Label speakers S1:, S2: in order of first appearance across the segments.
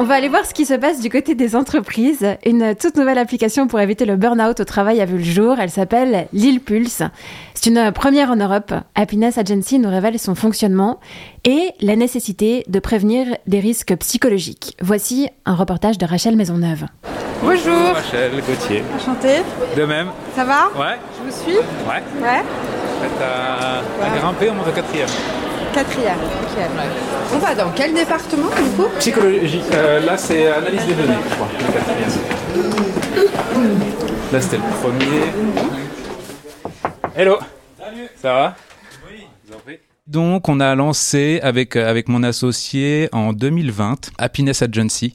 S1: On va aller voir ce qui se passe du côté des entreprises. Une toute nouvelle application pour éviter le burn-out au travail a vu le jour. Elle s'appelle Lille Pulse. C'est une première en Europe. Happiness Agency nous révèle son fonctionnement et la nécessité de prévenir des risques psychologiques. Voici un reportage de Rachel Maisonneuve.
S2: Bonjour.
S3: Rachel Gauthier.
S2: Enchantée.
S3: De même.
S2: Ça va?
S3: Ouais.
S2: Je vous suis?
S3: Ouais.
S2: Ouais.
S3: Prête à, à
S2: Ouais.
S3: grimper, on monte au quatrième.
S2: Quatrième. On va dans quel département du coup?
S3: Psychologie. euh, là, c'est analyse des données, je crois, le quatrième. Là, c'était le premier. Hello. Salut. Ça va? Oui. Vous en prie. Donc, on a lancé avec, euh, avec mon associé en 2020 Happiness Agency.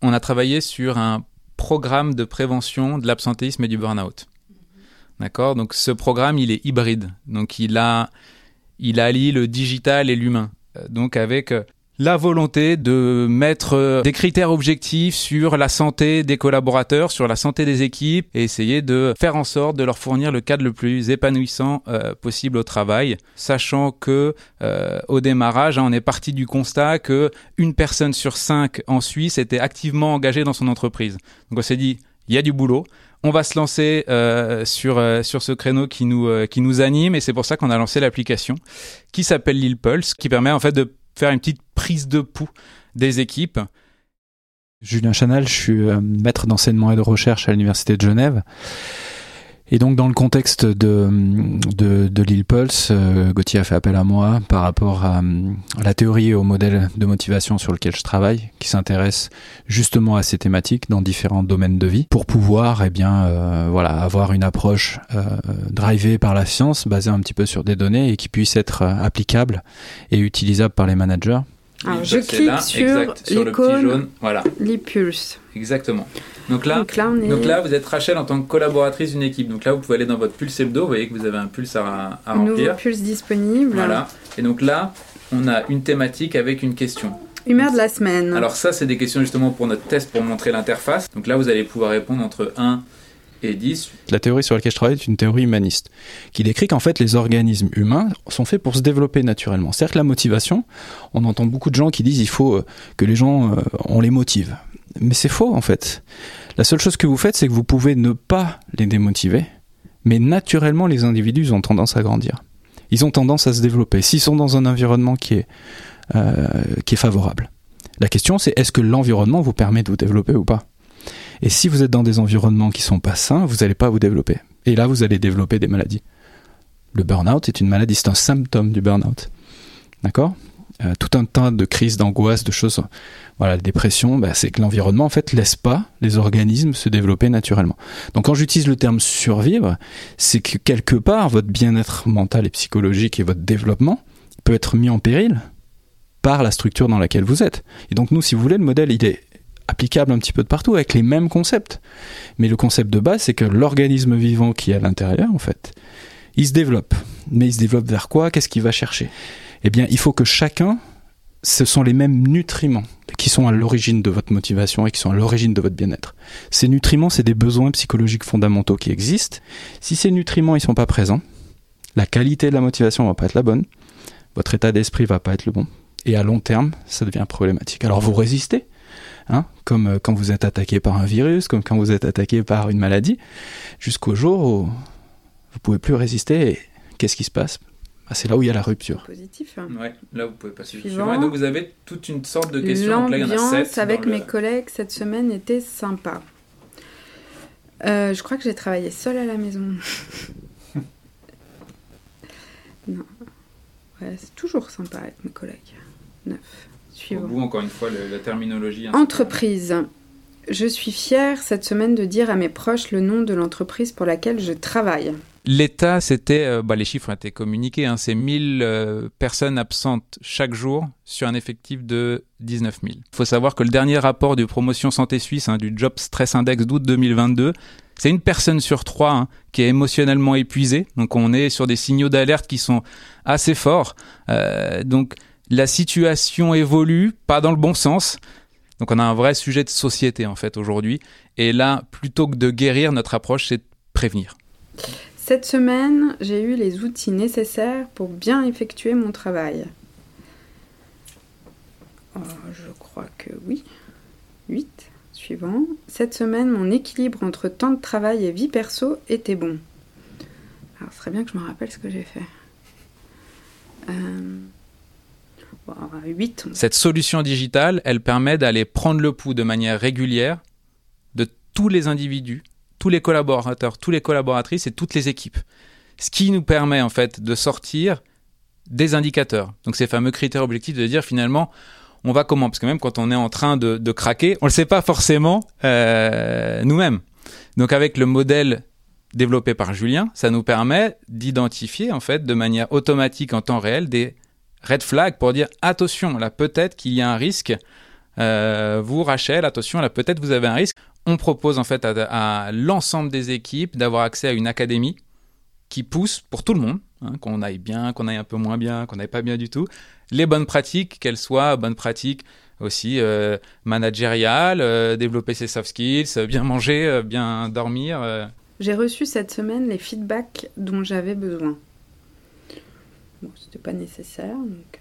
S3: On a travaillé sur un programme de prévention de l'absentéisme et du burn-out. D'accord? Donc, ce programme, il est hybride. Donc, il a, il allie le digital et l'humain. Euh, Donc, avec euh, la volonté de mettre euh, des critères objectifs sur la santé des collaborateurs, sur la santé des équipes et essayer de faire en sorte de leur fournir le cadre le plus épanouissant possible au travail, sachant que euh, au démarrage, hein, on est parti du constat que une personne sur cinq en Suisse était activement engagée dans son entreprise. Donc on s'est dit, il y a du boulot. On va se lancer euh, sur euh, sur ce créneau qui nous euh, qui nous anime et c'est pour ça qu'on a lancé l'application qui s'appelle Lil Pulse, qui permet en fait de faire une petite prise de pouls des équipes.
S4: Julien Chanal, je suis maître d'enseignement et de recherche à l'Université de Genève. Et donc, dans le contexte de, de, de Lille Pulse, euh, Gauthier a fait appel à moi par rapport à, à la théorie et au modèle de motivation sur lequel je travaille, qui s'intéresse justement à ces thématiques dans différents domaines de vie, pour pouvoir, eh bien, euh, voilà, avoir une approche euh, drivée par la science, basée un petit peu sur des données et qui puisse être euh, applicable et utilisable par les managers.
S2: Alors, je
S3: C'est
S2: clique
S3: là,
S2: sur
S3: exact, sur le petit jaune. Voilà,
S2: l'e-pulse.
S3: exactement. Donc là,
S2: Donc là, on est.
S3: donc là, vous êtes Rachel en tant que collaboratrice d'une équipe. Donc là, vous pouvez aller dans votre pulse hebdo. Vous voyez que vous avez un pulse à, à
S2: nouveau
S3: remplir.
S2: pulse disponible.
S3: Voilà. Et donc là, on a une thématique avec une question.
S2: Humeur de la semaine.
S3: Alors ça, c'est des questions justement pour notre test pour montrer l'interface. Donc là, vous allez pouvoir répondre entre 1 et 10.
S4: La théorie sur laquelle je travaille est une théorie humaniste, qui décrit qu'en fait les organismes humains sont faits pour se développer naturellement. C'est-à-dire que la motivation, on entend beaucoup de gens qui disent il faut euh, que les gens, euh, on les motive. Mais c'est faux en fait. La seule chose que vous faites, c'est que vous pouvez ne pas les démotiver, mais naturellement les individus ont tendance à grandir. Ils ont tendance à se développer s'ils sont dans un environnement qui est, euh, qui est favorable. La question c'est est-ce que l'environnement vous permet de vous développer ou pas? Et si vous êtes dans des environnements qui sont pas sains, vous n'allez pas vous développer. Et là, vous allez développer des maladies. Le burn-out est une maladie, c'est un symptôme du burn-out. D'accord? Euh, Tout un tas de crises, d'angoisse, de choses. Voilà, la dépression, bah, c'est que l'environnement, en fait, laisse pas les organismes se développer naturellement. Donc, quand j'utilise le terme survivre, c'est que quelque part, votre bien-être mental et psychologique et votre développement peut être mis en péril par la structure dans laquelle vous êtes. Et donc, nous, si vous voulez, le modèle, il est applicable un petit peu de partout avec les mêmes concepts. Mais le concept de base, c'est que l'organisme vivant qui est à l'intérieur, en fait, il se développe. Mais il se développe vers quoi? Qu'est-ce qu'il va chercher? Eh bien, il faut que chacun, ce sont les mêmes nutriments qui sont à l'origine de votre motivation et qui sont à l'origine de votre bien-être. Ces nutriments, c'est des besoins psychologiques fondamentaux qui existent. Si ces nutriments, ils sont pas présents, la qualité de la motivation va pas être la bonne, votre état d'esprit va pas être le bon. Et à long terme, ça devient problématique. Alors vous résistez, hein, comme euh, quand vous êtes attaqué par un virus, comme quand vous êtes attaqué par une maladie, jusqu'au jour où vous pouvez plus résister. Et qu'est-ce qui se passe? Ah, C'est là où il y a la rupture.
S2: Positif.
S3: Ouais, là, vous pouvez passer
S2: Suivant.
S3: suivant. Et donc, vous avez toute une sorte de questions.
S2: L'ambiance
S3: 7.
S2: avec
S3: le-
S2: mes collègues cette semaine était sympa. Euh, je crois que j'ai travaillé seule à la maison. non. Ouais, c'est toujours sympa avec mes collègues. Neuf.
S3: Au
S2: Suivant.
S3: bout, encore une fois, le- la terminologie. hein.
S2: Entreprise. Je suis fière cette semaine de dire à mes proches le nom de l'entreprise pour laquelle je travaille.
S3: L'État, c'était, euh, bah, les chiffres ont été communiqués, hein, c'est 1000 euh, personnes absentes chaque jour sur un effectif de 19 000. Il faut savoir que le dernier rapport du Promotion Santé Suisse, hein, du Job Stress Index d'août 2022, c'est une personne sur trois hein, qui est émotionnellement épuisée. Donc on est sur des signaux d'alerte qui sont assez forts. Euh, donc la situation évolue, pas dans le bon sens. Donc on a un vrai sujet de société en fait aujourd'hui. Et là, plutôt que de guérir, notre approche, c'est de prévenir.
S2: Cette semaine, j'ai eu les outils nécessaires pour bien effectuer mon travail. Oh, je crois que oui. 8. Suivant. Cette semaine, mon équilibre entre temps de travail et vie perso était bon. Alors, ce serait bien que je me rappelle ce que j'ai fait. Euh... 8.
S3: Cette solution digitale, elle permet d'aller prendre le pouls de manière régulière de tous les individus, tous les collaborateurs, toutes les collaboratrices et toutes les équipes. Ce qui nous permet en fait de sortir des indicateurs. Donc ces fameux critères objectifs de dire finalement on va comment? Parce que même quand on est en train de, de craquer, on ne le sait pas forcément euh, nous-mêmes. Donc avec le modèle développé par Julien, ça nous permet d'identifier en fait de manière automatique en temps réel des red flags pour dire attention, là peut-être qu'il y a un risque. Euh, vous, Rachel, attention, là peut-être vous avez un risque. On propose en fait à, l'ensemble des équipes d'avoir accès à une académie qui pousse pour tout le monde, hein, qu'on aille bien, qu'on aille un peu moins bien, qu'on n'aille pas bien du tout, les bonnes pratiques, qu'elles soient bonnes pratiques aussi euh, managériales, euh, développer ses soft skills, bien manger, bien dormir.
S2: J'ai reçu cette semaine les feedbacks dont j'avais besoin. Bon, c'était pas nécessaire, donc.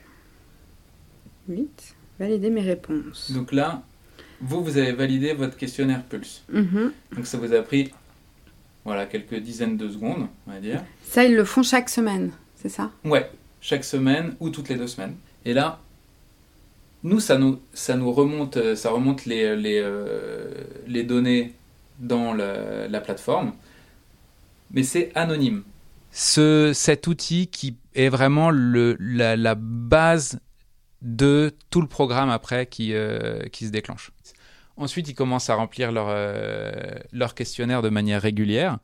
S2: 8. Valider mes réponses.
S3: Donc là, vous, vous avez validé votre questionnaire Pulse.
S2: Mhm.
S3: Donc ça vous a pris voilà, quelques dizaines de secondes, on va dire.
S2: Ça, ils le font chaque semaine, c'est ça?
S3: Ouais, chaque semaine ou toutes les deux semaines. Et là, nous, ça nous, ça nous remonte, euh, ça remonte les, les, euh, les données dans la, la plateforme, mais c'est anonyme. Ce, cet outil qui est vraiment le, la, base de tout le programme après qui, euh, qui se déclenche. Ensuite, ils commencent à remplir leur, euh, leur questionnaire de manière régulière.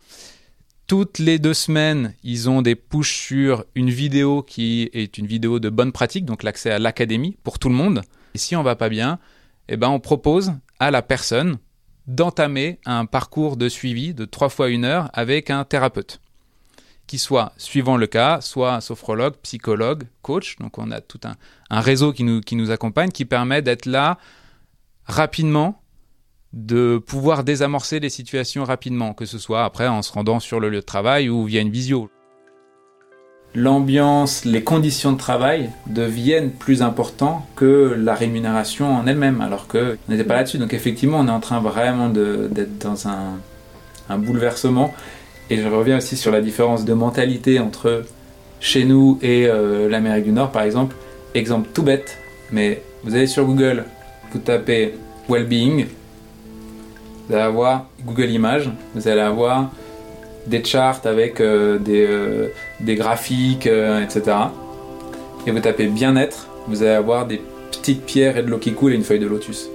S3: Toutes les deux semaines, ils ont des pushs sur une vidéo qui est une vidéo de bonne pratique, donc l'accès à l'académie pour tout le monde. Et si on va pas bien, eh ben on propose à la personne d'entamer un parcours de suivi de trois fois une heure avec un thérapeute, qui soit, suivant le cas, soit sophrologue, psychologue, coach. Donc on a tout un, réseau qui nous, accompagne, qui permet d'être là rapidement de pouvoir désamorcer les situations rapidement, que ce soit après en se rendant sur le lieu de travail ou via une visio. L'ambiance, les conditions de travail deviennent plus importants que la rémunération en elle-même, alors que on n'était pas là-dessus. Donc effectivement, on est en train vraiment d'être dans un bouleversement. Et je reviens aussi sur la différence de mentalité entre chez nous et euh, l'Amérique du Nord, par exemple. Exemple tout bête, mais vous allez sur Google, vous tapez well-being, vous allez avoir Google Images, vous allez avoir des charts avec euh, des, euh, des graphiques, etc. Et vous tapez bien-être, vous allez avoir des petites pierres et de l'eau qui coule et une feuille de lotus.